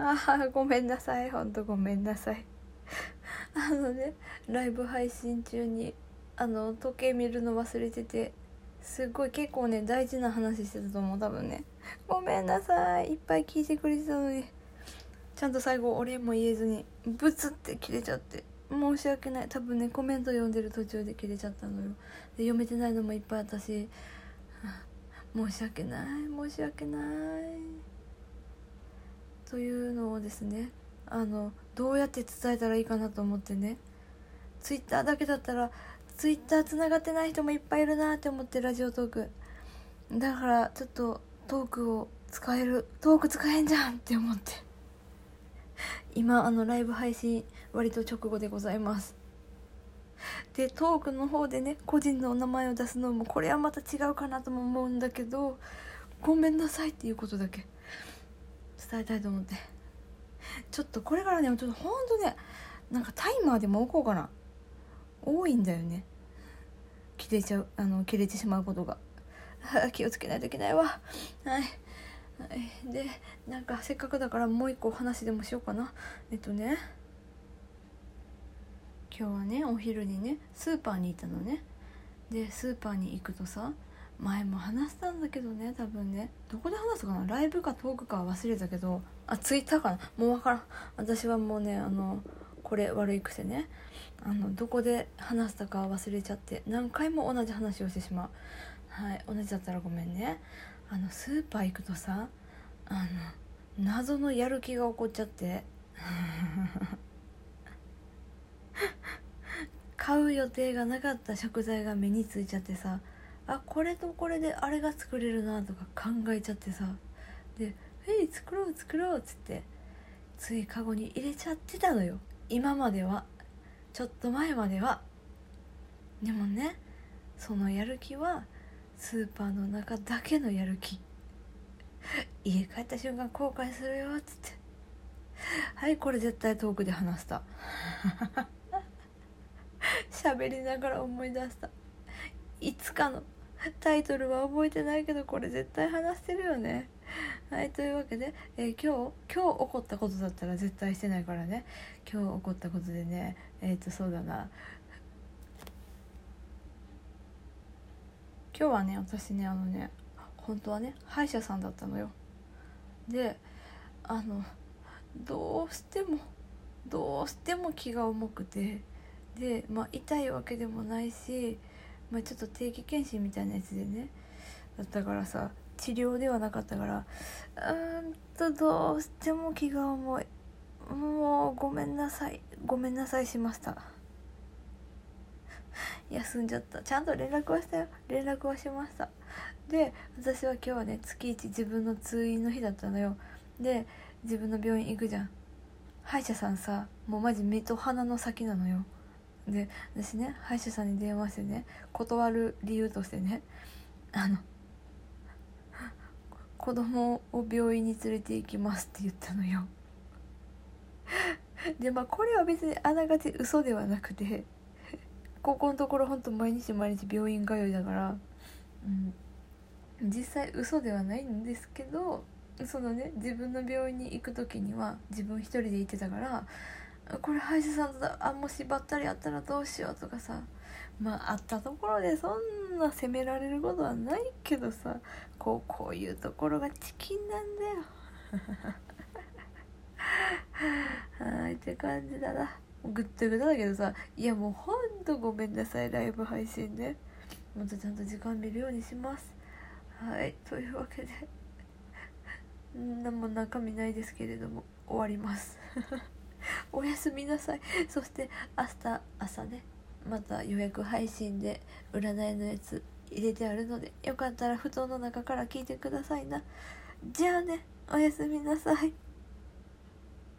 あ あごめんなさい。ほんとごめんなさい。あのねライブ配信中にあの時計見るの忘れててすっごい結構ね大事な話してたと思う。多分ね。ごめんなさい。いっぱい聞いてくれてたのに。ちゃんと最後お礼も言えずにブツって切れちゃって。申し訳ない。多分ねコメント読んでる途中で切れちゃったのよ。で読めてないのもいっぱいあったし。申し訳ない。申し訳ない。というのをですねあのどうやって伝えたらいいかなと思ってねツイッターだけだったらツイッターつながってない人もいっぱいいるなって思ってラジオトーク。だからちょっとトークを使えるトーク使えんじゃんって思って。今あのライブ配信割と直後でございます。でトークの方でね個人のお名前を出すのもこれはまた違うかなとも思うんだけどごめんなさいっていうことだけ。伝えたいと思って。ちょっとこれからねちょっとほんとねなんかタイマーでも置こうかな。多いんだよね。切れちゃうあの切れてしまうことが。気をつけないといけないわ。はい。はい、でなんかせっかくだからもう一個話でもしようかな。えっとね。今日はねお昼にねスーパーに行ったのね。でスーパーに行くとさ前も話したんだけどね多分ね。どこで話すかな？ライブかトークかは忘れたけど。あツイッターかな？もう分からん。私はもうねあのこれ悪い癖ね。あのどこで話したか忘れちゃって。何回も同じ話をしてしまう。はい同じだったらごめんね。あのスーパー行くとさあの謎のやる気が起こっちゃって。買う予定がなかった食材が目についちゃってさ。あこれとこれであれが作れるなとか考えちゃってさ。で「えい作ろう作ろう」っつってついカゴに入れちゃってたのよ。今までは。ちょっと前までは。でもねそのやる気はスーパーの中だけのやる気。家帰った瞬間後悔するよ。っつって。はいこれ絶対トークで話した。喋りながら思い出した。いつかの。タイトルは覚えてないけどこれ絶対話してるよね。はいというわけで、えー、今日今日起こったことだったら絶対してないからね。今日起こったことでねえっ、ー、とそうだな。今日はね私ねあのね本当はね歯医者さんだったのよ。であのどうしてもどうしても気が重くてで、まあ、痛いわけでもないし、まあ、ちょっと定期検診みたいなやつでね。だったからさ治療ではなかったからうんとどうしても気が重い。もうごめんなさい。ごめんなさいしました。休んじゃった。ちゃんと連絡はしたよ。連絡はしました。で私は今日はね月一自分の通院の日だったのよ。で自分の病院行くじゃん。歯医者さんさもうマジ目と鼻の先なのよ。で私ね歯医者さんに電話してね断る理由としてねあの子供を病院に連れて行きますって言ったのよ。でまあこれは別にあながち嘘ではなくてここのところほんと毎日毎日病院通いだから、うん、実際嘘ではないんですけどそのね自分の病院に行く時には自分一人で行ってたからこれ歯医者さんとあもしばったりあったらどうしようとかさ。まああったところでそんな責められることはないけどさ。こうこういうところがチキンなんだよ。はいって感じだな。ぐったぐただけどさ。いやもうほんとごめんなさいライブ配信ねもっとちゃんと時間見るようにします。はいというわけで。何も中身ないですけれども終わります。おやすみなさい。そして明日朝ね。また予約配信で占いのやつ入れてあるのでよかったら布団の中から聞いてくださいな。じゃあね。おやすみなさい。